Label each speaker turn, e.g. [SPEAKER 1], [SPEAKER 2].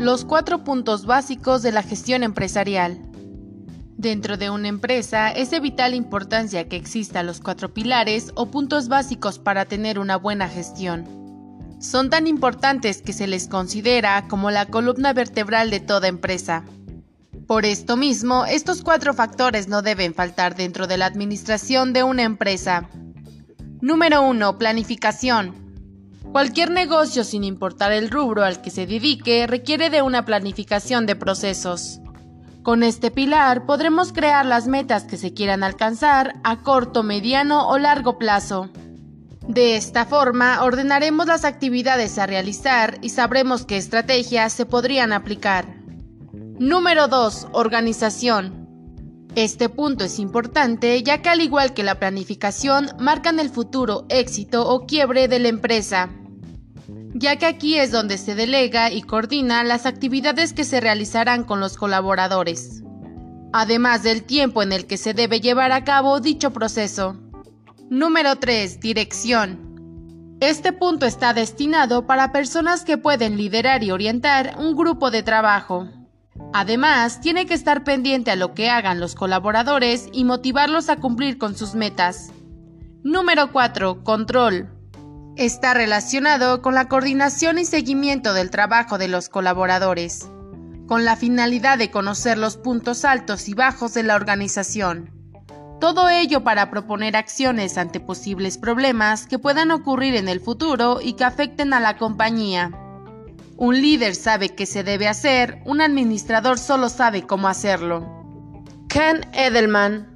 [SPEAKER 1] Los cuatro puntos básicos de la gestión empresarial. Dentro de una empresa es de vital importancia que existan los cuatro pilares o puntos básicos para tener una buena gestión. Son tan importantes que se les considera como la columna vertebral de toda empresa. Por esto mismo, estos cuatro factores no deben faltar dentro de la administración de una empresa. Número 1. Planificación. Cualquier negocio, sin importar el rubro al que se dedique, requiere de una planificación de procesos. Con este pilar podremos crear las metas que se quieran alcanzar a corto, mediano o largo plazo. De esta forma ordenaremos las actividades a realizar y sabremos qué estrategias se podrían aplicar. Número 2. Organización. Este punto es importante ya que al igual que la planificación marcan el futuro éxito o quiebre de la empresa ya que aquí es donde se delega y coordina las actividades que se realizarán con los colaboradores, además del tiempo en el que se debe llevar a cabo dicho proceso. Número 3. Dirección. Este punto está destinado para personas que pueden liderar y orientar un grupo de trabajo. Además, tiene que estar pendiente a lo que hagan los colaboradores y motivarlos a cumplir con sus metas. Número 4. Control. Está relacionado con la coordinación y seguimiento del trabajo de los colaboradores, con la finalidad de conocer los puntos altos y bajos de la organización. Todo ello para proponer acciones ante posibles problemas que puedan ocurrir en el futuro y que afecten a la compañía. Un líder sabe qué se debe hacer, un administrador solo sabe cómo hacerlo. Ken Edelman